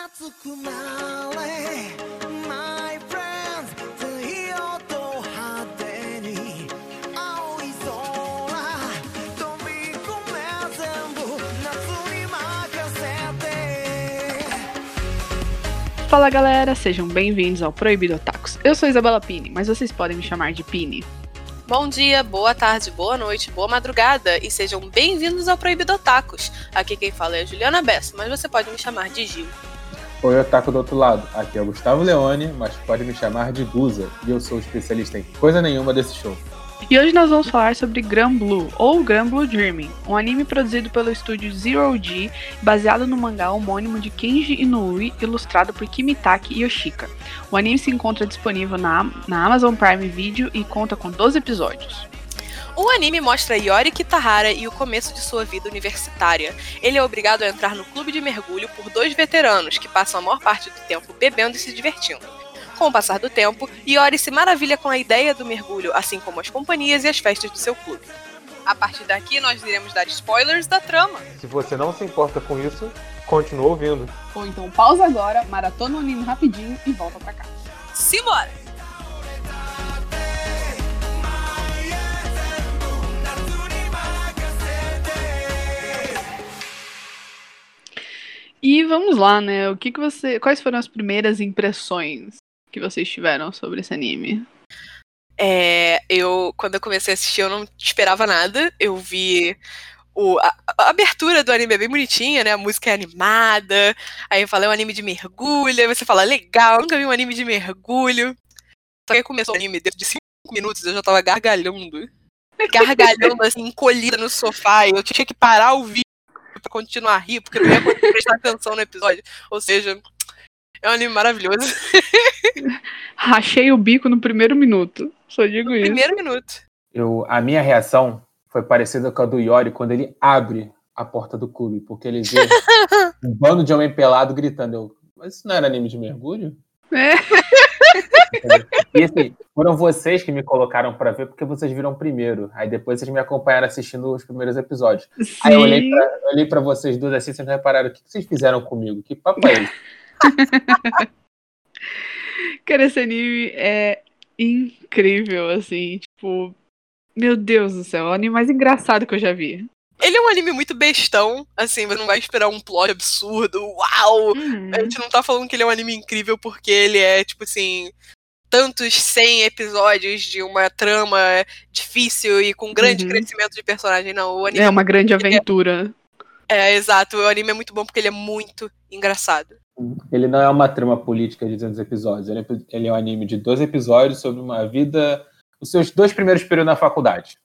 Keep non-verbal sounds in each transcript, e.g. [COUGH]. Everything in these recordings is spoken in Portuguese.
熱くなれ My friends 太陽と派手に青い空飛び込め全部夏に任せて Fala galera, sejam bem-vindos ao Proibido Otakus. Eu sou Isabela Pini, mas vocês podem me chamar de Pini. Bom dia, boa tarde, boa noite, boa madrugada e sejam bem-vindos ao Proibido Otakus. Aqui quem fala é a Juliana Bessa, mas você pode me chamar de Gil. Oi, Otaku do outro lado. Aqui é o Gustavo Leone, mas pode me chamar de Guza, e eu sou especialista em coisa nenhuma desse show. E hoje nós vamos falar sobre Gran Blue, ou Gran Blue Dreaming, um anime produzido pelo estúdio Zero G, baseado no mangá homônimo de Kenji Inoue, ilustrado por Kimitaki Yoshika. O anime se encontra disponível na, na Amazon Prime Video e conta com 12 episódios. O anime mostra Yori Kitahara e o começo de sua vida universitária. Ele é obrigado a entrar no clube de mergulho por dois veteranos que passam a maior parte do tempo bebendo e se divertindo. Com o passar do tempo, Yori se maravilha com a ideia do mergulho, assim como as companhias e as festas do seu clube. A partir daqui, nós iremos dar spoilers da trama. Se você não se importa com isso, continua ouvindo. Ou então pausa agora, maratona o anime rapidinho e volta pra cá. Simbora! E vamos lá, né? O que, que você. Quais foram as primeiras impressões que vocês tiveram sobre esse anime? É, eu, quando eu comecei a assistir, eu não esperava nada. Eu vi o, a, a abertura do anime é bem bonitinha, né? A música é animada. Aí eu falei, é um anime de mergulho. Aí você fala, legal, nunca vi um anime de mergulho. Só que aí começou o anime, dentro de cinco minutos eu já tava gargalhando. [LAUGHS] Gargalhando, assim, encolhida no sofá. E eu tinha que parar o vídeo pra continuar a rir, porque eu não ia conseguir [LAUGHS] prestar atenção no episódio. Ou seja, é um anime maravilhoso. [LAUGHS] Rachei o bico no primeiro minuto. Só digo isso. Primeiro minuto. Eu, a minha reação foi parecida com a do Yori quando ele abre a porta do clube, porque ele vê [LAUGHS] um bando de homem pelado gritando. Eu, mas isso não era anime de mergulho? É. E assim, foram vocês que me colocaram pra ver porque vocês viram primeiro. Aí depois vocês me acompanharam assistindo os primeiros episódios. Aí eu olhei Sim. pra, eu olhei pra vocês duas assim, vocês não repararam o que vocês fizeram comigo? Que papo é esse? [LAUGHS] Cara, esse anime é incrível, assim. Tipo, meu Deus do céu, é o anime mais engraçado que eu já vi. Ele é um anime muito bestão, assim, você não vai esperar um plot absurdo, uau! Uhum. A gente não tá falando que ele é um anime incrível porque ele é, tipo assim, tantos 100 episódios de uma trama difícil e com grande Uhum. crescimento de personagem. Não, o anime É uma grande aventura. é, exato, o anime é muito bom porque ele é muito engraçado. Ele não é uma trama política de 200 episódios. Ele é, ele é um anime de 12 episódios sobre uma vida. Os seus dois primeiros períodos na faculdade.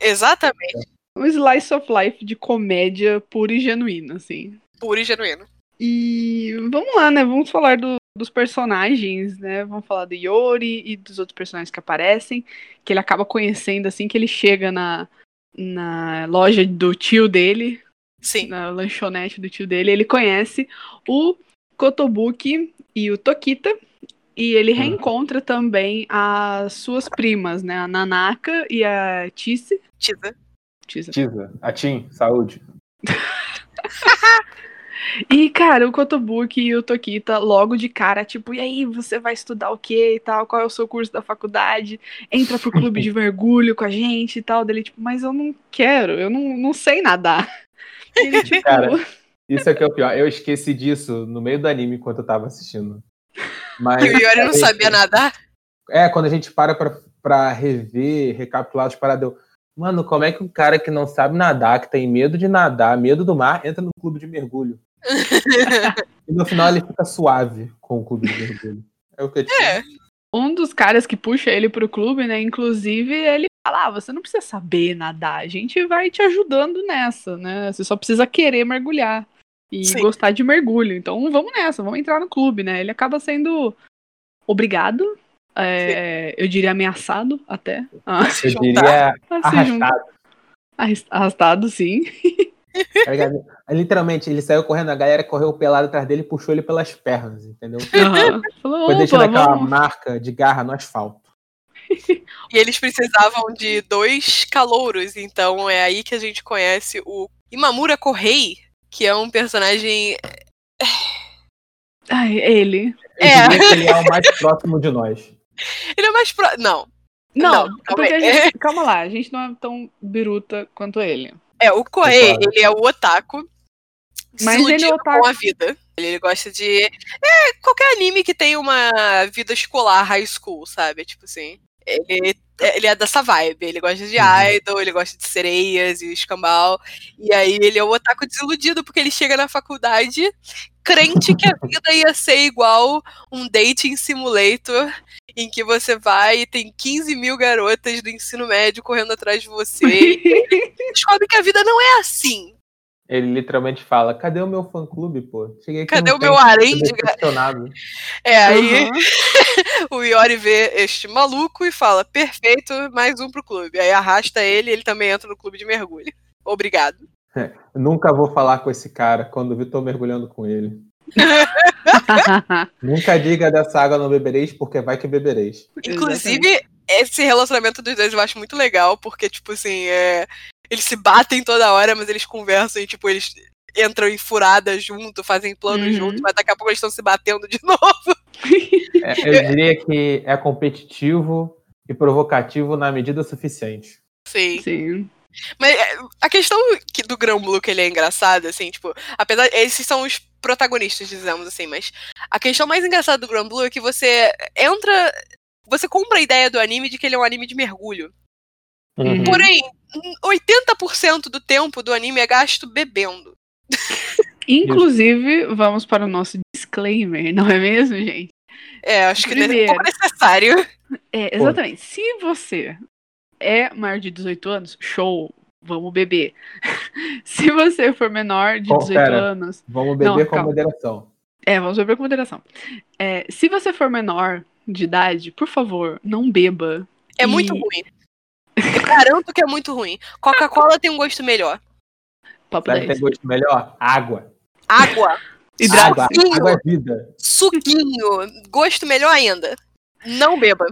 Exatamente, Um slice of life de comédia pura e genuína, assim. puro e genuíno. E vamos lá, né? Vamos falar do- dos personagens, né? Vamos falar do Yori e dos outros personagens que aparecem, que ele acaba conhecendo assim que ele chega na, na loja do tio dele, Sim, na lanchonete do tio dele. Ele conhece o Kotobuki e o Tokita. E ele reencontra também as suas primas, né? A Nanaka e a Tisse. Tisa. Tisa. Tisa, Atim, saúde. [LAUGHS] E, cara, o Kotobuki e o Tokita, logo de cara, tipo, e aí, você vai estudar o quê e tal? Qual é o seu curso da faculdade? Entra pro clube de mergulho com a gente e tal. Dele, tipo, mas eu não quero, eu não, não sei nadar. E ele, tipo, Cara. Isso é que é o pior. Eu esqueci disso no meio do anime enquanto eu tava assistindo. Mas, [LAUGHS] E o Yori não sabia nadar? É, quando a gente para pra, pra rever, recapitular as paradas, eu, mano, como é que um cara que não sabe nadar, que tem medo de nadar, medo do mar, entra no clube de mergulho? [LAUGHS] E no final ele fica suave com o clube de mergulho. É o que eu te É. um dos caras que puxa ele pro clube, né? Inclusive, ele fala: ah, você não precisa saber nadar, a gente vai te ajudando nessa, né? Você só precisa querer mergulhar e Sim. gostar de mergulho. Então vamos nessa, vamos entrar no clube, né? Ele acaba sendo obrigado, é, eu diria ameaçado até. A, Se Eu juntar. diria a se juntar. arrastado. Arras- Arrastado, sim. [LAUGHS] tá ligado? Literalmente, ele saiu correndo, a galera correu pelado atrás dele e puxou ele pelas pernas, entendeu? Aham. Falou, Foi deixando aquela vamos. marca de garra no asfalto. E eles precisavam de dois calouros, então é aí que a gente conhece o Imamura Kohei, que é um personagem Ai, ele. Eu É. diria que ele é o mais [LAUGHS] próximo de nós. Ele é mais pro... Não. Não, Não, porque calma gente, calma lá, a gente não é tão biruta quanto ele. É, o Koei, Concordo. ele é o otaku. Mas ele é otaku. com a vida. Ele, ele gosta de. É, qualquer anime que tem uma vida escolar, high school, sabe? Tipo assim. Ele, ele é dessa vibe. Ele gosta de Uhum. idol, ele gosta de sereias e escambau. E aí ele é o otaku desiludido, porque ele chega na faculdade crente que a vida ia ser igual um dating simulator em que você vai e tem 15 mil garotas do ensino médio correndo atrás de você. [LAUGHS] e descobre que a vida não é assim. Ele literalmente fala: cadê o meu fã clube, pô? Cheguei aqui Cadê o meu harém de. É, aí Aham. [LAUGHS] o Iori vê este maluco e fala: perfeito, mais um pro clube. Aí arrasta ele e ele também entra no clube de mergulho. Obrigado. Nunca vou falar com esse cara quando vi tô mergulhando com ele. [LAUGHS] Nunca diga dessa água não bebereis, porque vai que bebereis. Inclusive, esse relacionamento dos dois eu acho muito legal, porque, tipo assim, é... eles se batem toda hora, mas eles conversam e, tipo, eles entram em furada junto, fazem plano Uhum. junto, mas daqui a pouco eles estão se batendo de [LAUGHS] novo. É, eu diria que é competitivo e provocativo na medida suficiente. Sim. Sim. Mas é, a questão que, do Grão Blue, que ele é engraçado, assim, tipo, apesar. Esses são os protagonistas, dizemos assim, mas a questão mais engraçada do Grão Blue é que você entra. Você compra a ideia do anime de que ele é um anime de mergulho. Uhum. Porém, 80% do tempo do anime é gasto bebendo. Inclusive, vamos para o nosso disclaimer, não é mesmo, gente? É, acho que é um Primeiro. pouco necessário. É, exatamente. Se você é maior de 18 anos, show, vamos beber. [LAUGHS] Se você for menor de Oh, 18 pera. anos, Vamos beber Não, com calma. moderação. é, vamos beber com moderação. É, se você for menor de idade, por favor, não beba. É E- muito ruim. Eu garanto que é muito ruim. Coca-Cola tem um gosto melhor. Papo Sabe o que 10. tem gosto melhor? Água. Água, Água, Suquinho. água é vida. suquinho, gosto melhor ainda. Não beba.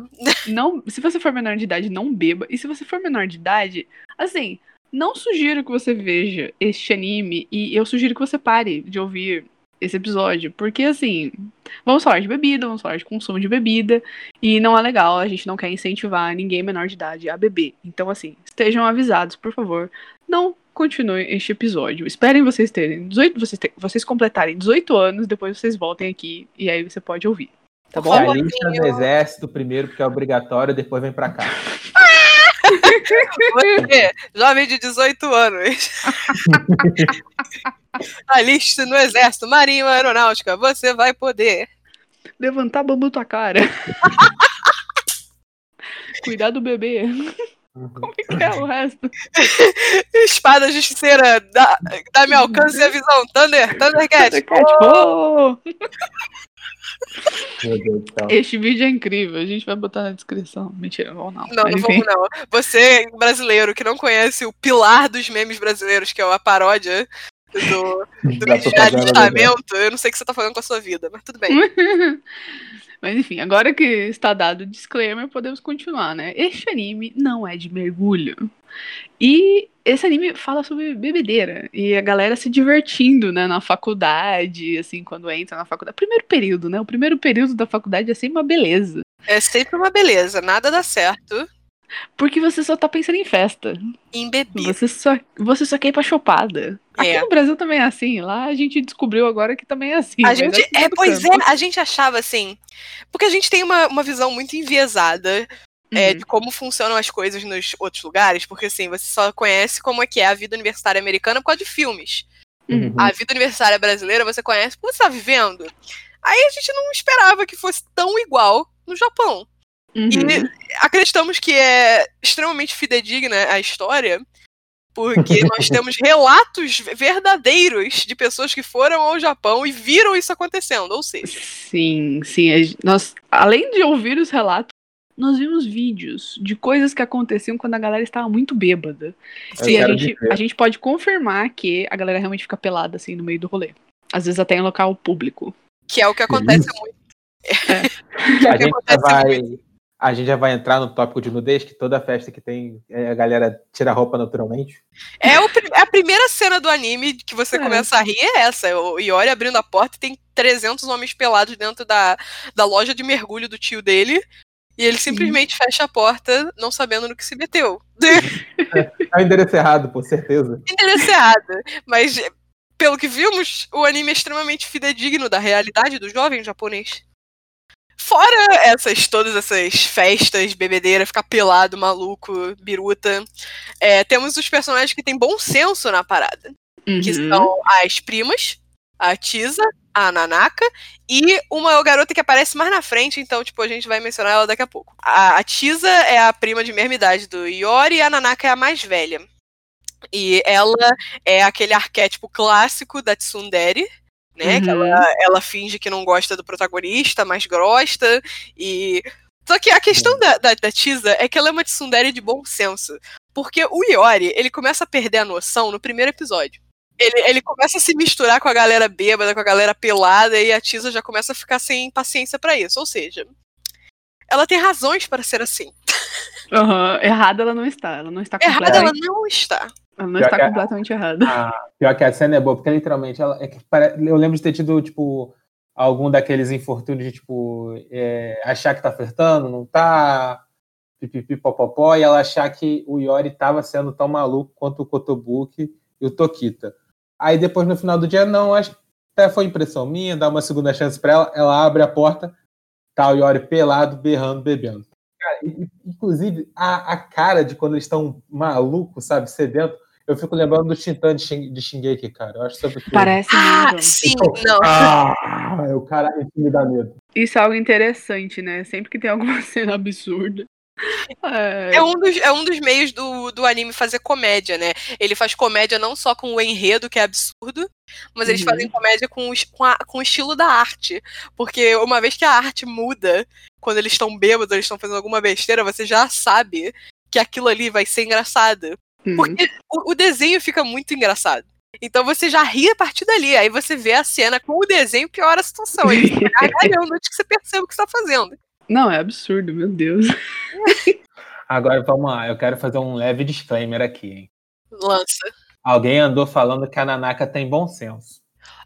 Não, se você for menor de idade, não beba. E se você for menor de idade, assim, não sugiro que você veja este anime e eu sugiro que você pare de ouvir esse episódio, porque assim, vamos falar de bebida, vamos falar de consumo de bebida e não é legal, a gente não quer incentivar ninguém menor de idade a beber. Então assim, estejam avisados, por favor, não continuem este episódio. Esperem vocês terem 18, vocês, te- vocês completarem 18 anos, depois vocês voltem aqui e aí você pode ouvir. Tá bom? Se alista no exército primeiro, porque é obrigatório, depois vem pra cá. [LAUGHS] Você, jovem de 18 anos. [LAUGHS] Aliste no exército, marinho, aeronáutica, você vai poder. Levantar bambu tua cara. [LAUGHS] Cuidar do bebê. Como é que é o resto? [LAUGHS] Espada justiceira, dá- dá-me alcance e a visão. Thunder, Thundercat. Oh! Meu Deus do céu. Este vídeo é incrível, a gente vai botar na descrição. Mentira, não, não. Não, não vamos não. Você, brasileiro, que não conhece o pilar dos memes brasileiros, que é a paródia do, [LAUGHS] do de alistamento, eu não sei o que você tá fazendo com a sua vida, mas tudo bem. [LAUGHS] Mas enfim, agora que está dado o disclaimer, podemos continuar, né? Este anime não é de mergulho. E esse anime fala sobre bebedeira e a galera se divertindo, né, na faculdade, assim, quando entra na faculdade. Primeiro período, né? O primeiro período da faculdade é sempre uma beleza. É sempre uma beleza, nada dá certo Porque você só tá pensando em festa. em bebida. Você só, você só quer ir pra chopada. Aqui É. no Brasil também é assim. Lá a gente descobriu agora que também é assim. A mas gente, aqui é, pois canto. é, a gente achava assim. Porque a gente tem uma, uma visão muito enviesada é, Uhum. de como funcionam as coisas nos outros lugares, porque assim, você só conhece como é que é a vida universitária americana por causa de filmes. Uhum. A vida universitária brasileira você conhece porque você tá vivendo. Aí a gente não esperava que fosse tão igual no Japão. Uhum. E acreditamos que é extremamente fidedigna a história, porque [LAUGHS] nós temos relatos verdadeiros de pessoas que foram ao Japão e viram isso acontecendo. Ou seja, Sim, sim. nós, além de ouvir os relatos, nós vimos vídeos de coisas que aconteciam quando a galera estava muito bêbada. Eu e a gente, dizer. a gente pode confirmar que a galera realmente fica pelada assim no meio do rolê. Às vezes até em local público. que é o que acontece Isso. muito. [LAUGHS] A gente, vai, a gente já vai entrar no tópico de nudez, que toda festa que tem, é, a galera tira a roupa naturalmente. É, o é a primeira cena do anime que você É. começa a rir é essa. O Iori abrindo a porta e tem 300 homens pelados dentro da, da loja de mergulho do tio dele. E ele simplesmente fecha a porta, não sabendo no que se meteu. É o endereço errado, por certeza. Endereço errado. Mas, pelo que vimos, o anime é extremamente fidedigno da realidade do jovem japonês. Fora essas, todas essas festas, bebedeira, ficar pelado, maluco, biruta, é, temos os personagens que têm bom senso na parada. Que Uhum. são as primas, a Tisa, a Nanaka e uma garota que aparece mais na frente, então, tipo, a gente vai mencionar ela daqui a pouco. A, a Tisa é a prima de mesma idade do Iori e a Nanaka é a mais velha. E ela é aquele arquétipo clássico da Tsundere, né? Que Uhum. ela, ela finge que não gosta do protagonista, mas gosta. E. Só que a questão da, da, da Tisa é que ela é uma Tsundere de bom senso. Porque o Iori, ele começa a perder a noção no primeiro episódio. Ele, ele começa a se misturar com a galera bêbada, com a galera pelada, e a Tisa já começa a ficar sem paciência pra isso. Ou seja, ela tem razões para ser assim. Aham, Errada ela não está. Ela não está Errada ela não está. Ela não Pior está que a- completamente errada. Ah, pior que a cena é boa, porque literalmente ela, é que eu lembro de ter tido, tipo, algum daqueles infortúnios de, tipo, é, achar que tá flertando, não tá, pipipi, popopó, e ela achar que o Yori tava sendo tão maluco quanto o Kotobuki e o Tokita. Aí depois, no final do dia, não, acho que até foi impressão minha, dá uma segunda chance pra ela, ela abre a porta, tá o Yori pelado, berrando, bebendo. Cara, inclusive, a, a cara de quando eles estão malucos, sabe, sedento, eu fico lembrando do Shintan de, Shin, de Shingeki, cara. Eu acho sobre aquilo. Parece Ah, mesmo. sim, não. Ah, é o cara me dá medo. Isso é algo interessante, né? Sempre que tem alguma [LAUGHS] cena absurda. É, É um dos, é um dos meios do, do anime fazer comédia, né? Ele faz comédia não só com o enredo, que é absurdo, mas eles Uhum. fazem comédia com, os- com, a- com o estilo da arte. Porque uma vez que a arte muda, quando eles estão bêbados, eles estão fazendo alguma besteira, você já sabe que aquilo ali vai ser engraçado. Hum. Porque o, o desenho fica muito engraçado. Então você já ri a partir dali. Aí você vê a cena com o desenho, piora a situação. Ele fica gargalhando antes que você perceba o que você tá fazendo. Não, é absurdo, meu Deus. [LAUGHS] Agora vamos lá, eu quero fazer um leve disclaimer aqui, hein? Lança. Alguém andou falando que a Nanaka tem bom senso.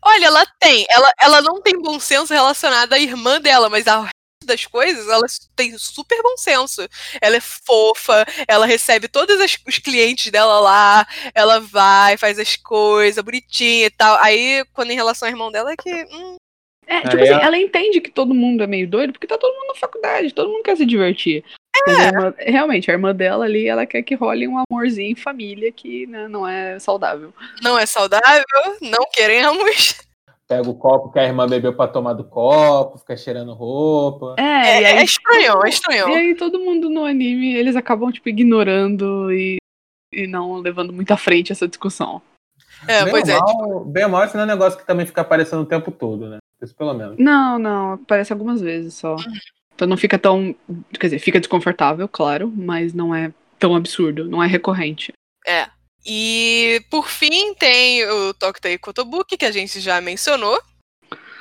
Olha, ela tem. Ela, ela não tem bom senso relacionado à irmã dela, mas ao das coisas, ela tem super bom senso. Ela é fofa, ela recebe todos as- os clientes dela lá, ela vai, faz as coisas, bonitinha e tal. Aí, quando em relação ao irmão dela, é que. hum, É, Aí tipo assim, ela- entende que todo mundo é meio doido, porque tá todo mundo na faculdade, todo mundo quer se divertir. A irmã- realmente, a irmã dela ali, ela quer que role um amorzinho em família que né, não é saudável. não é saudável, não queremos. Pega o copo que a irmã bebeu pra tomar do copo, fica cheirando roupa. É, É, e aí, é estranhão, é estranhão. e aí todo mundo no anime, eles acabam, tipo, ignorando e, e não levando muito à frente essa discussão. É, bem, pois é. mal, bem ou mal, esse não é um negócio que também fica aparecendo o tempo todo, né? Isso pelo menos. Não, não, aparece algumas vezes só. Então não fica tão. Quer dizer, fica desconfortável, claro, mas não é tão absurdo, não é recorrente. É. E por fim tem o Tokita e Kotobuki, que a gente já mencionou.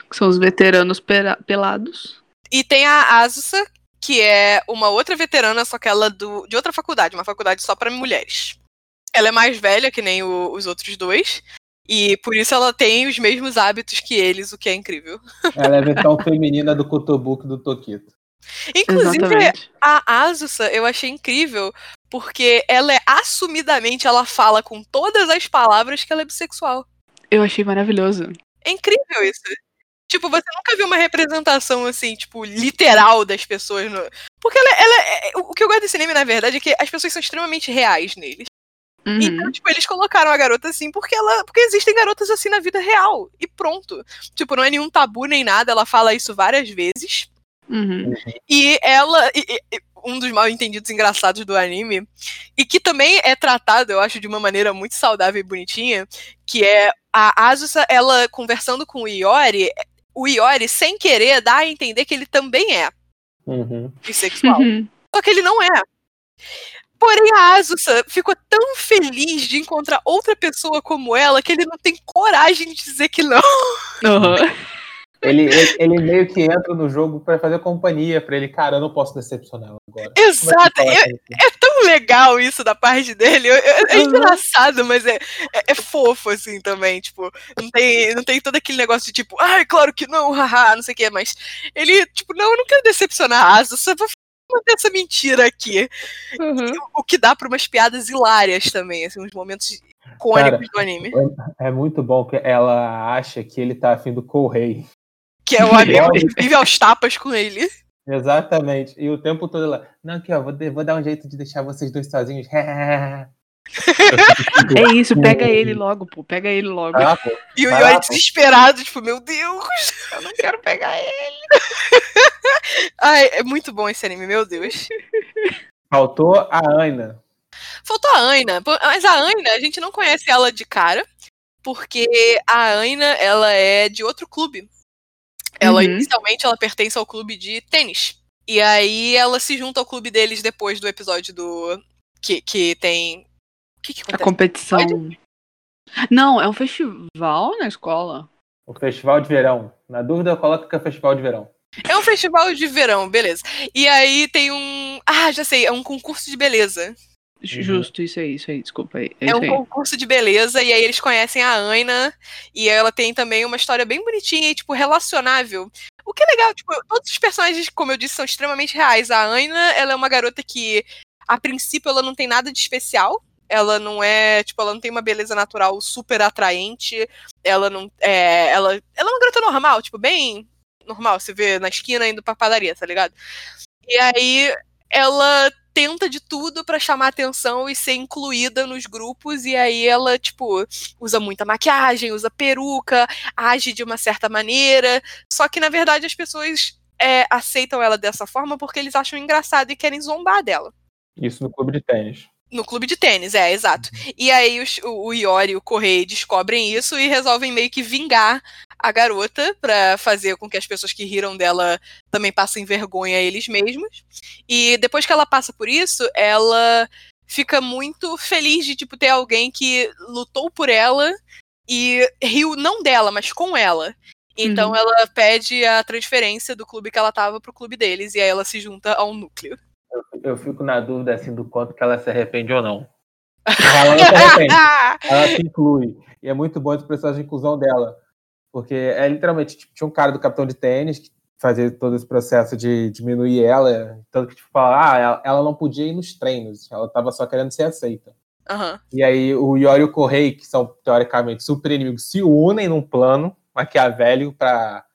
Que são os veteranos pelados. E tem a Asusa, que é uma outra veterana, só que ela do, de outra faculdade, uma faculdade só para mulheres. Ela é mais velha que nem o- os outros dois. E por isso ela tem os mesmos hábitos que eles, o que é incrível. [LAUGHS] Ela é a versão feminina do Kotobuki do Tokito. Inclusive, Exatamente. a Asusa eu achei incrível, porque ela é assumidamente, ela fala com todas as palavras que ela é bissexual. Eu achei maravilhoso. É incrível isso. Tipo, você nunca viu uma representação assim, tipo, literal das pessoas no. Porque ela, ela é- O que eu gosto desse anime, na verdade, é que as pessoas são extremamente reais neles. Uhum. Então, tipo, eles colocaram a garota assim porque ela. Porque existem garotas assim na vida real. E pronto. Tipo, não é nenhum tabu nem nada, ela fala isso várias vezes. Uhum. E ela. e- e- e um dos mal entendidos engraçados do anime. E que também é tratado, eu acho, de uma maneira muito saudável e bonitinha. Que é a Asusa, ela conversando com o Iori. O Iori, sem querer, dá a entender que ele também é Uhum. bissexual. Uhum. Só que ele não é. Porém, a Asusa ficou tão feliz de encontrar outra pessoa como ela que ele não tem coragem de dizer que não. Uhum. [LAUGHS] Ele, ele, ele meio que entra no jogo pra fazer companhia pra ele. Cara, eu não posso decepcionar ela agora. É Exato. É, isso? é tão legal isso da parte dele. Eu- eu- É engraçado, mas é, é, é fofo, assim, também. Tipo, não tem, não tem todo aquele negócio de tipo, ai, claro que não, haha, não sei o que, mas ele, tipo, não, eu não quero decepcionar a Asa, só vou manter essa mentira aqui. Uhum. O que dá pra umas piadas hilárias também, assim, uns momentos icônicos do anime. É muito bom que ela acha que ele tá afim do Correio. Que é o amigo que vive aos tapas com ele. Exatamente. E o tempo todo ela. Não, aqui, ó, vou, de- vou dar um jeito de deixar vocês dois sozinhos. [LAUGHS] É isso, pega [LAUGHS] ele logo, pô. Pega ele logo. Ah, pô. E o Vai Yori lá, desesperado, tipo, meu Deus, Eu não quero pegar ele. [LAUGHS] Ai, é muito bom esse anime, meu Deus. Faltou a Aina. Faltou a Aina, pô, mas a Aina, a gente não conhece ela de cara, porque a Aina, ela é de outro clube. Ela, Uhum. inicialmente, ela pertence ao clube de tênis. E aí ela se junta ao clube deles depois do episódio do... Que, que tem... O que que A acontece? competição. Não, é um festival na escola. O festival de verão. Na dúvida, coloca que é festival de verão. É um festival de verão, beleza. E aí tem um... Ah, já sei, é um concurso de beleza. Justo, isso aí, isso aí, desculpa aí. É, É um aí. concurso de beleza, e aí eles conhecem a Aina, e ela tem também uma história bem bonitinha e, tipo, relacionável. O que é legal, tipo, todos os personagens, como eu disse, são extremamente reais. A Aina, ela é uma garota que, a princípio, ela não tem nada de especial. Ela não é, tipo, ela não tem uma beleza natural super atraente. Ela não. É, ela, ela é uma garota normal, tipo, bem normal. Você vê na esquina indo pra padaria, tá ligado? E aí ela tenta de tudo pra chamar atenção e ser incluída nos grupos e aí ela tipo usa muita maquiagem, usa peruca, age de uma certa maneira, só que na verdade as pessoas é, aceitam ela dessa forma porque eles acham engraçado e querem zombar dela. Isso no clube de tênis. No clube de tênis, é, exato. E aí os- o, o Iori e o Correio descobrem isso e resolvem meio que vingar a garota pra fazer com que as pessoas que riram dela também passem vergonha a eles mesmos. E depois que ela passa por isso, ela fica muito feliz de tipo ter alguém que lutou por ela e riu não dela, mas com ela. Então Uhum. ela pede a transferência do clube que ela tava pro clube deles e aí ela se junta ao núcleo. Eu fico na dúvida assim do quanto que ela se arrepende ou não. Ela não se arrepende. [LAUGHS] ela se inclui. E é muito bom processo de inclusão dela. Porque é literalmente, tipo, tinha um cara do capitão de tênis que fazia todo esse processo de diminuir ela. Tanto que, tipo, fala, ah, ela, ela não podia ir nos treinos, ela tava só querendo ser aceita. Aham. E aí o Yori e o Correi, que são teoricamente super inimigos, se unem num plano maquiavélico para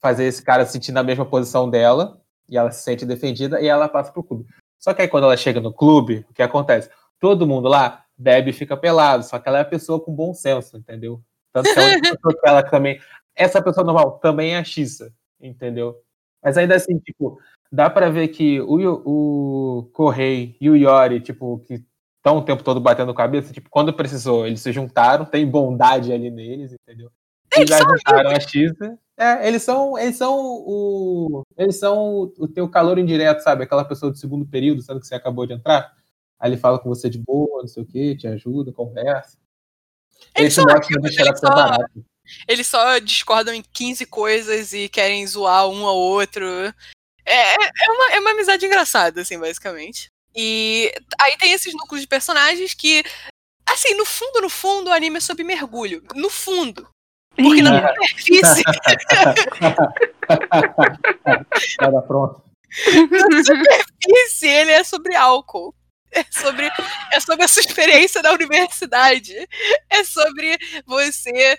fazer esse cara se sentir na mesma posição dela. E ela se sente defendida e ela passa pro clube. Só que aí quando ela chega no clube, o que acontece? Todo mundo lá bebe e fica pelado, só que ela é a pessoa com bom senso, entendeu? Tanto que a única pessoa que ela também. Essa pessoa normal também é a Xissa, entendeu? Mas ainda assim, tipo, dá pra ver que o, o Correi e o Yori, tipo, que estão o tempo todo batendo cabeça, tipo, quando precisou, eles se juntaram, tem bondade ali neles, entendeu? Eles Eles são ajudaram a Xissa. É, eles são, eles são o. Eles são o teu calor indireto, sabe? Aquela pessoa do segundo período, sendo que você acabou de entrar. Aí ele fala com você de boa, não sei o quê, te ajuda, conversa. Eles Esse mote não ser só- barato. Eles só discordam em 15 coisas e querem zoar um ao outro. É, é, uma, é uma amizade engraçada, assim, basicamente. E aí tem esses núcleos de personagens que, assim, no fundo, no fundo, o anime é sobre mergulho. No fundo. Porque na superfície, [LAUGHS] Nada pronto. [LAUGHS] na superfície, ele é sobre álcool. É sobre, é sobre a sua experiência na universidade. É sobre você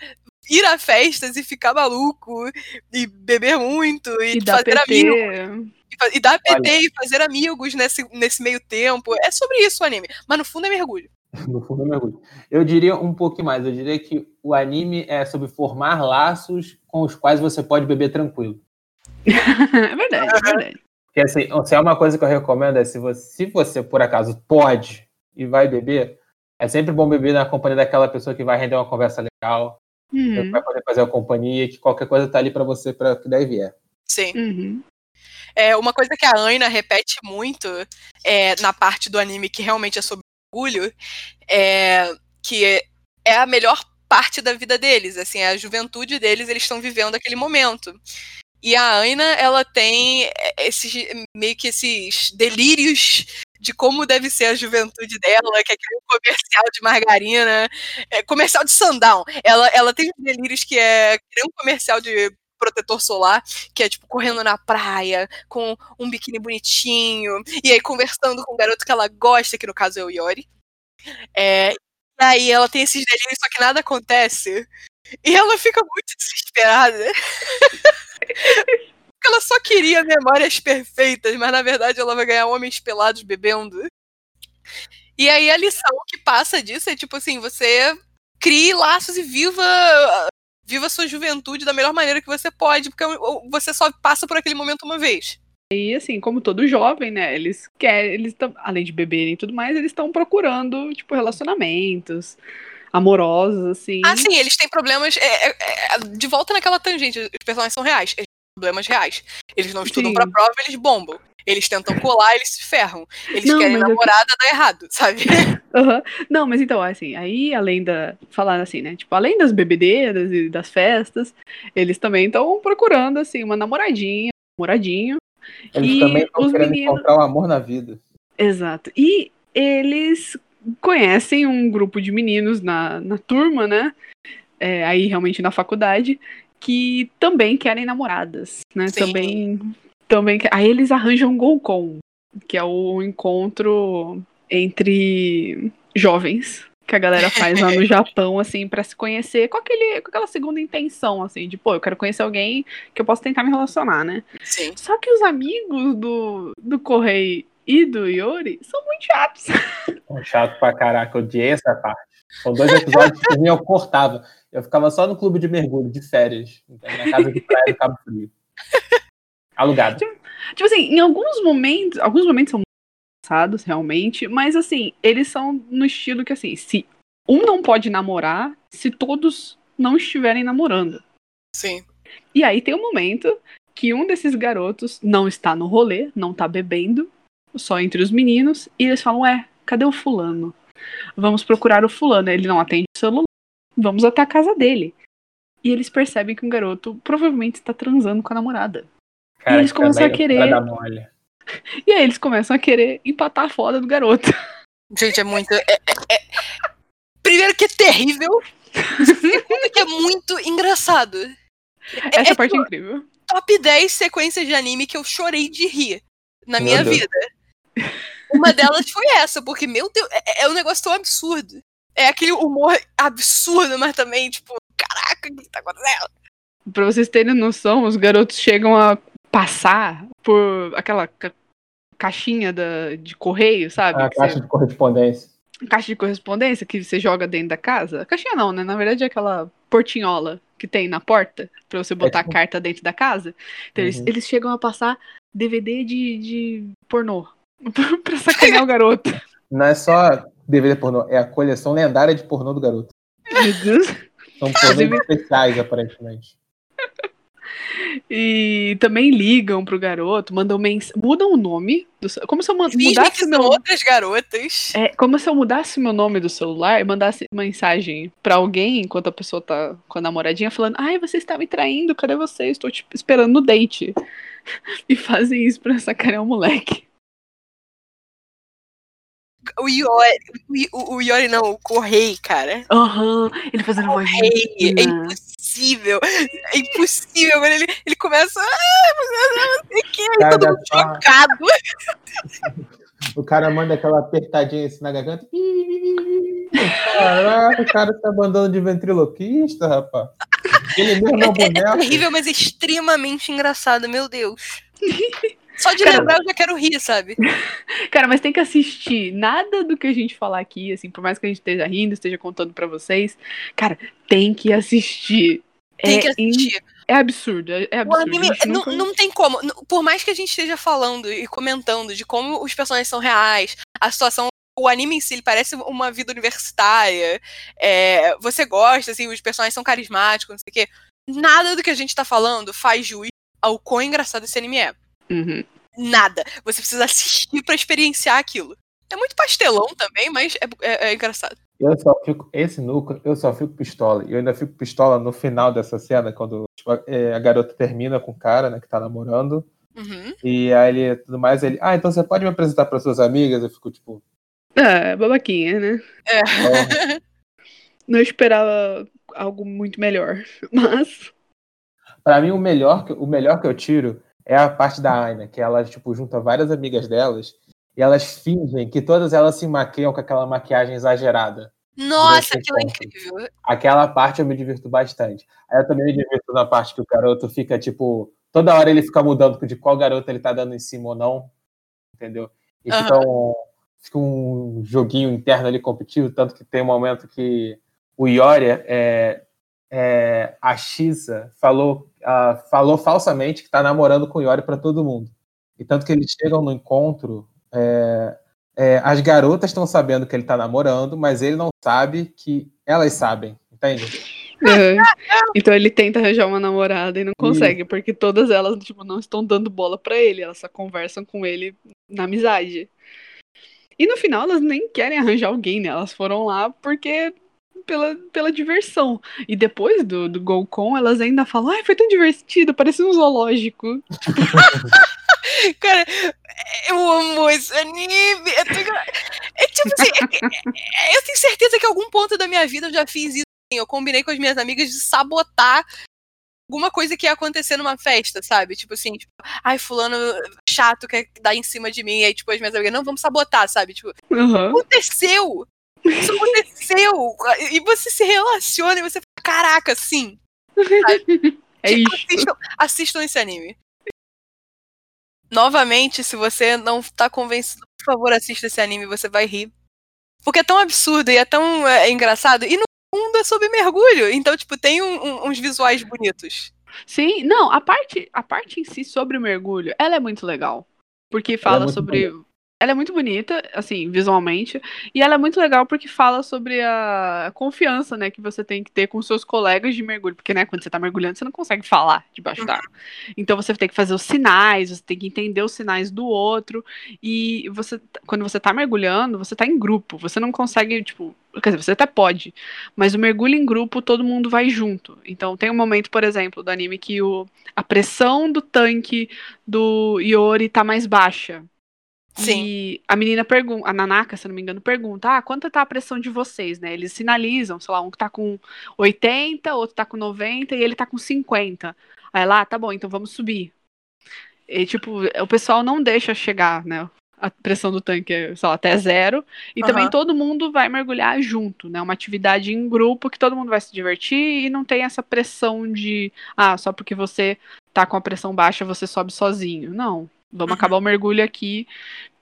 ir a festas e ficar maluco, e beber muito, e, E fazer amigos. E E dar PT e fazer amigos nesse, nesse meio tempo. É sobre isso o anime. Mas no fundo é mergulho. [LAUGHS] No fundo, é mergulho. Eu diria um pouquinho mais. Eu diria que o anime é sobre formar laços com os quais você pode beber tranquilo. [LAUGHS] é verdade, é verdade. Porque assim, se é uma coisa que eu recomendo é se você, se você por acaso pode e vai beber, é sempre bom beber na companhia daquela pessoa que vai render uma conversa legal, que Uhum, vai poder fazer a companhia, que qualquer coisa tá ali pra você para que daí vier. Sim. uhum. É, uma coisa que a Aina repete muito é, na parte do anime que realmente é sobre orgulho, é que é a melhor parte da vida deles, assim, a juventude deles, eles estão vivendo aquele momento. E a Aina, ela tem esses meio que esses delírios de como deve ser a juventude dela, que é aquele comercial de margarina, é, comercial de sundown. Ela, ela tem uns delírios que é, que é um comercial de protetor solar, que é tipo correndo na praia, com um biquíni bonitinho, e aí conversando com o garoto que ela gosta, que no caso é o Yori. É, e aí ela tem esses delírios, só que nada acontece. E ela fica muito desesperada. [LAUGHS] Porque ela só queria memórias perfeitas, mas na verdade ela vai ganhar homens pelados bebendo. E aí a lição que passa disso é tipo assim, você crie laços e viva viva sua juventude da melhor maneira que você pode, porque você só passa por aquele momento uma vez. E assim, como todo jovem, né, eles querem, eles estão, além de beberem e tudo mais, eles estão procurando, tipo, relacionamentos amorosos, assim. Ah, sim, eles têm problemas. É, é, é, de volta naquela tangente, os personagens são reais. Eles têm problemas reais. Eles não estudam Sim. pra prova, eles bombam. Eles tentam colar, eles se ferram. Eles Não, querem mas eu- namorada, dá errado, sabe? [LAUGHS] Aham. Não, mas então, assim, aí além da. Falar assim, né? Tipo, além das bebedeiras e das festas, eles também estão procurando, assim, uma namoradinha, um namoradinho. Eles E também estão os querendo meninos- encontrar o amor na vida. Exato. E eles conhecem um grupo de meninos na, na turma, né? É, aí realmente na faculdade, que também querem namoradas, né? Sim. Também. também Aí eles arranjam um Golcon, que é o encontro entre jovens que a galera faz lá no [LAUGHS] Japão, assim, pra se conhecer com, aquele, com aquela segunda intenção, assim, de, pô, eu quero conhecer alguém que eu posso tentar me relacionar, né? Sim. Só que os amigos do, do Correio e do Yori são muito chatos. Um chato pra caraca, eu odiei essa parte. São dois episódios que eu cortava. Eu ficava só no clube de mergulho, de férias, então, na casa de praia do Cabo Frio. Alugado. Tipo assim, em alguns momentos, alguns momentos são muito engraçados, realmente, mas assim, eles são no estilo que assim, se um não pode namorar, se todos não estiverem namorando. Sim. E aí tem um momento que um desses garotos não está no rolê, não tá bebendo, só entre os meninos, e eles falam, ué, cadê o fulano? Vamos procurar o fulano. Ele não atende o celular. Vamos até a casa dele. E eles percebem que um garoto provavelmente está transando com a namorada. Cara, eles que começam a querer-. [LAUGHS] E aí eles começam a querer empatar a foda do garoto. Gente, é muito. é- é- é- Primeiro que é terrível. Segundo que é muito engraçado. É- Essa é parte é tipo, incrível. top 10 sequências de anime que eu chorei de rir na Meu minha Deus. vida. Uma delas foi essa, porque, meu Deus, é, é um negócio tão absurdo. É aquele humor absurdo, mas também, tipo, caraca, o que tá acontecendo? Pra vocês terem noção, os garotos chegam a passar por aquela ca- caixinha da, de correio, sabe? A Que caixa você- de correspondência. caixa de correspondência que você joga dentro da casa. Caixinha não, né? Na verdade é aquela portinhola que tem na porta pra você botar tipo- a carta dentro da casa. Então eles, Uhum. eles chegam a passar DVD de, de pornô [LAUGHS] pra sacanear o garoto. Não é só DVD pornô, é a coleção lendária de pornô do garoto. Meu Deus. São pornôs especiais, aparentemente. [LAUGHS] E também ligam pro garoto, mandam mens... mudam o nome. Do... Como se eu man- mudasse meu outras garotas. É como se eu mudasse meu nome do celular e mandasse mensagem pra alguém enquanto a pessoa tá com a namoradinha falando: Ai, você está me traindo, cadê você? Estou te esperando no date. [LAUGHS] E fazem isso pra sacanear o moleque. O Yori, o, o Yori não, o Correi, cara. Aham, ele fazendo voz Correi, é impossível. É impossível. Quando ele, ele começa. Ah, não sei o que, Cara, todo mundo só- chocado. [LAUGHS] O cara manda aquela apertadinha assim na garganta. Caraca, o cara tá mandando de ventriloquista, rapaz. Ele mesmo é o É, é boneco. terrível, mas extremamente engraçado, meu Deus. [LAUGHS] Só de Cara, lembrar eu já quero rir, sabe? [LAUGHS] Cara, mas tem que assistir. Nada do que a gente falar aqui, assim, por mais que a gente esteja rindo, esteja contando pra vocês. Cara, tem que assistir. Tem é que in- assistir. É absurdo, é é O absurdo. anime não, nunca- não tem como. Por mais que a gente esteja falando e comentando de como os personagens são reais, a situação. O anime em si ele parece uma vida universitária. é, você gosta, assim, os personagens são carismáticos, não sei o quê. Nada do que a gente tá falando faz juiz ao quão engraçado esse anime é. Uhum. Nada. Você precisa assistir pra experienciar aquilo. É muito pastelão também, mas é, é- é engraçado. Eu só fico, esse núcleo, eu só fico pistola. E eu ainda fico pistola no final dessa cena, quando tipo, é, a garota termina com o cara, né, que tá namorando. Uhum. E aí ele tudo mais, ele, ah, então você pode me apresentar para suas amigas? Eu fico tipo, É, babaquinha, né? É. "Oh, [LAUGHS] Não esperava algo muito melhor. [LAUGHS] Mas. Pra mim, o melhor, o melhor que eu tiro é a parte da Aina, que ela, tipo, junta várias amigas delas e elas fingem que todas elas se maquiam com aquela maquiagem exagerada. Nossa, aquilo é incrível. Aquela parte eu me divirto bastante. Aí eu também me divirto na parte que o garoto fica, tipo, toda hora ele fica mudando de qual garoto ele tá dando em cima ou não, entendeu? E fica, um, fica um joguinho interno ali competitivo, tanto que tem um momento que o Ioria, é, é, a Xisa, falou, ah, falou falsamente que tá namorando com o Ioria pra todo mundo. E tanto que eles chegam no encontro, é, é, as garotas estão sabendo que ele tá namorando, mas ele não sabe que elas sabem, entende? é. Então ele tenta arranjar uma namorada e não consegue, porque todas elas, tipo, não estão dando bola pra ele, elas só conversam com ele na amizade. E no final elas nem querem arranjar alguém, né? Elas foram lá porque. Pela, pela diversão. E depois do, do Golcon, elas ainda falam: Ai, foi tão divertido, parecia um zoológico. [LAUGHS] Cara, eu amo esse anime. É, tão engra- é tipo assim, é- é- eu tenho certeza que em algum ponto da minha vida eu já fiz isso. assim, Eu combinei com as minhas amigas de sabotar alguma coisa que ia acontecer numa festa, sabe? Tipo assim, tipo, ai, fulano chato quer dar em cima de mim. E aí, tipo, as minhas amigas, não, vamos sabotar, sabe? Tipo, Aham. aconteceu! Isso aconteceu! E você se relaciona e você fala, caraca, sim. [LAUGHS] É Tipo, isso. Assistam, assistam esse anime. Novamente, se você não tá convencido, por favor, assista esse anime, você vai rir. Porque é tão absurdo e é tão é, engraçado. E no fundo é sobre mergulho. Então, tipo, tem um- um- uns visuais bonitos. Sim, não, a parte, a parte em si sobre o mergulho, ela é muito legal. Porque fala muito sobre. Ela é muito bonita, assim, visualmente. E ela é muito legal porque fala sobre a confiança, né, que você tem que ter com seus colegas de mergulho. Porque, né, quando você tá mergulhando, você não consegue falar debaixo d'água. Então você tem que fazer os sinais, você tem que entender os sinais do outro. E você, quando você tá mergulhando, você tá em grupo. Você não consegue, tipo. Quer dizer, você até pode. Mas o mergulho em grupo, todo mundo vai junto. Então tem um momento, por exemplo, do anime que o, a pressão do tanque do Iori tá mais baixa. Sim. E a menina pergunta, a Nanaka, se não me engano, pergunta: ah, quanta tá a pressão de vocês, né? Eles sinalizam, sei lá, um que tá com 80, outro tá com 90 e ele tá com 50. Aí lá, ah, tá bom, então vamos subir. E, tipo, o pessoal não deixa chegar, né? A pressão do tanque, é, sei lá, até zero. E também Aham. todo mundo vai mergulhar junto, né? Uma atividade em grupo que todo mundo vai se divertir e não tem essa pressão de, ah, só porque você tá com a pressão baixa, você sobe sozinho. Não. Vamos Uhum. acabar o mergulho aqui.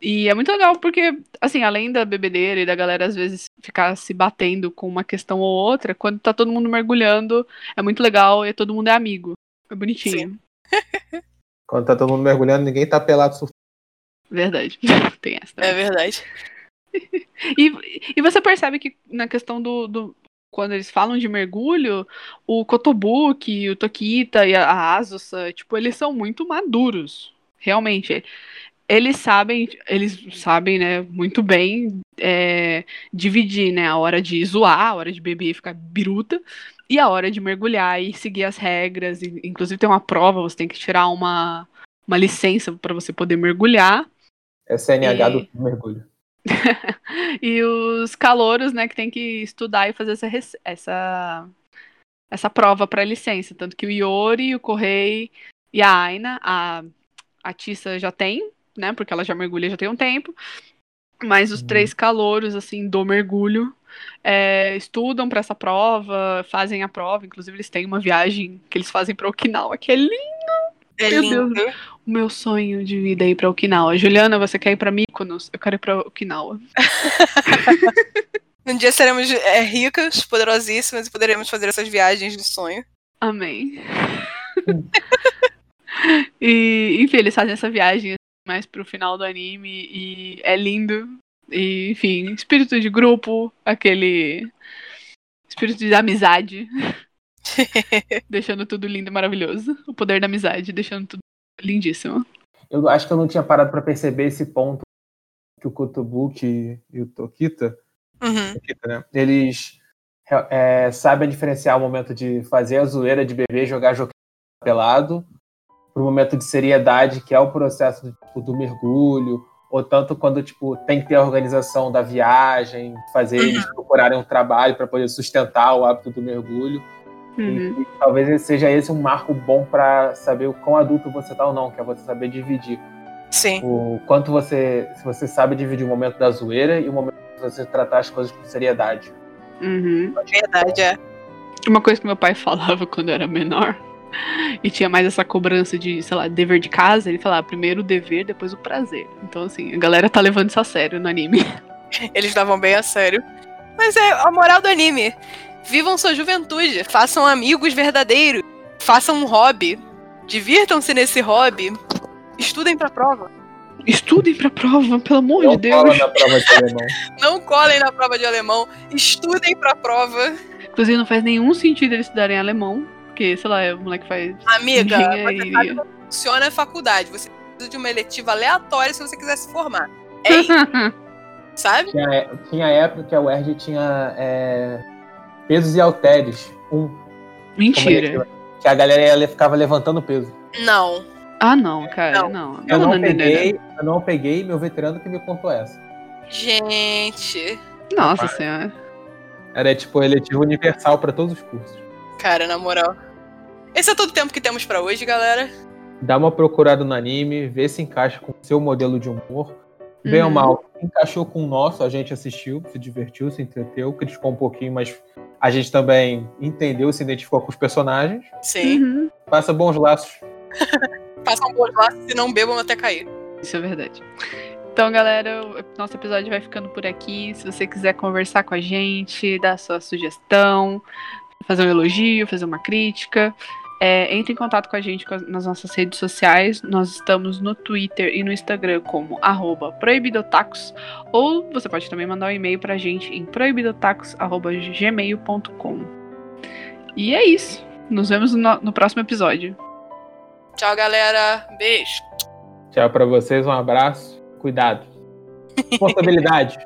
E é muito legal porque, assim, além da bebedeira e da galera às vezes ficar se batendo com uma questão ou outra, quando tá todo mundo mergulhando, é muito legal e todo mundo é amigo. É bonitinho. [LAUGHS] Quando tá todo mundo mergulhando, ninguém tá pelado surfando. Verdade. [LAUGHS] Tem essa. É também. verdade. [LAUGHS] E, e você percebe que na questão do, do- Quando eles falam de mergulho, o Kotobuki, o Tokita e a, a Asusa, tipo, eles são muito maduros. Realmente. Eles sabem, eles sabem, né, muito bem é, dividir, né, a hora de zoar, a hora de beber e ficar biruta, e a hora de mergulhar e seguir as regras. e, inclusive tem uma prova, você tem que tirar uma, uma licença para você poder mergulhar. É CNH E- do mergulho. [LAUGHS] e os calouros, né, que tem que estudar e fazer essa, essa, essa prova para licença. Tanto que o Iori, o Correi e a Aina, a, a Tissa já tem, né, porque ela já mergulha já tem um tempo. Mas os Uhum. três calouros, assim, do mergulho, é, estudam para essa prova, fazem a prova. Inclusive, eles têm uma viagem que eles fazem para Okinawa, que é lindo. É Meu lindo. Deus. O meu sonho de vida é ir pra Okinawa. Juliana, você quer ir pra Mykonos? Eu quero ir pra Okinawa. [LAUGHS] Um dia seremos é, ricas, poderosíssimas e poderemos fazer essas viagens de sonho. Amém. [LAUGHS] [LAUGHS] e, enfim, eles fazem essa viagem mais pro final do anime e é lindo. E, enfim, espírito de grupo, aquele espírito de amizade, [LAUGHS] deixando tudo lindo e maravilhoso. O poder da amizade, deixando tudo lindíssimo. Eu acho que eu não tinha parado pra perceber esse ponto que o Kotobuki e o Tokita, Uhum. Tokita, né, eles é, sabem diferenciar o momento de fazer a zoeira de beber, jogar jogo pelado, pro momento de seriedade, que é o processo tipo, do mergulho, ou tanto quando tipo tem que ter a organização da viagem, fazer eles procurarem um trabalho para poder sustentar o hábito do mergulho. Uhum. E, e talvez seja esse um marco bom para saber o quão adulto você tá ou não, que é você saber dividir Sim. o quanto você, se você sabe dividir o momento da zoeira e o momento de você tratar as coisas com seriedade. Uhum. Verdade, é. Uma coisa que meu pai falava quando eu era menor e tinha mais essa cobrança de, sei lá, dever de casa, ele falava primeiro o dever, depois o prazer. Então, assim, a galera tá levando isso a sério no anime. [LAUGHS] Eles davam bem a sério. Mas é a moral do anime. Vivam sua juventude, façam amigos verdadeiros, façam um hobby, divirtam-se nesse hobby, estudem pra prova. Estudem pra prova, pelo amor Não de Deus. na prova de alemão. [LAUGHS] Não colhem na prova de alemão, estudem pra prova. Inclusive, não faz nenhum sentido eles estudarem alemão, porque, sei lá, o moleque faz. Amiga, [LAUGHS] você sabe como funciona a faculdade. Você precisa de uma eletiva aleatória se você quiser se formar. É isso, [LAUGHS] sabe? Tinha, tinha época que a UERJ tinha é, pesos e halteres. Um, Mentira. que a galera ia- ficava levantando peso. Não. Ah, não, cara, Não. não. Eu Não, não, não, não, não, peguei, eu não peguei, meu veterano que me contou essa. Gente. Nossa senhora. Era tipo eletivo universal para todos os cursos. Cara, na moral. Esse é todo o tempo que temos pra hoje, galera. Dá uma procurada no anime, vê se encaixa com o seu modelo de humor. Bem ou Uhum. mal, encaixou com o nosso, a gente assistiu, se divertiu, se entreteu, criticou um pouquinho, mas a gente também entendeu, se identificou com os personagens. Sim. Uhum. Passa bons laços. [LAUGHS] Façam bons laços e não bebam até cair. Isso é verdade. Então, galera, o nosso episódio vai ficando por aqui. Se você quiser conversar com a gente, dar sua sugestão, fazer um elogio, fazer uma crítica, é, entre em contato com a gente nas nossas redes sociais. Nós estamos no Twitter e no Instagram como arroba proibidotacos. Ou você pode também mandar um e-mail pra gente em proibidotacos.gmail.com. E é isso. Nos vemos no, no próximo episódio. Tchau, galera. Beijo. Tchau pra vocês, um abraço, cuidado. [LAUGHS] Responsabilidade.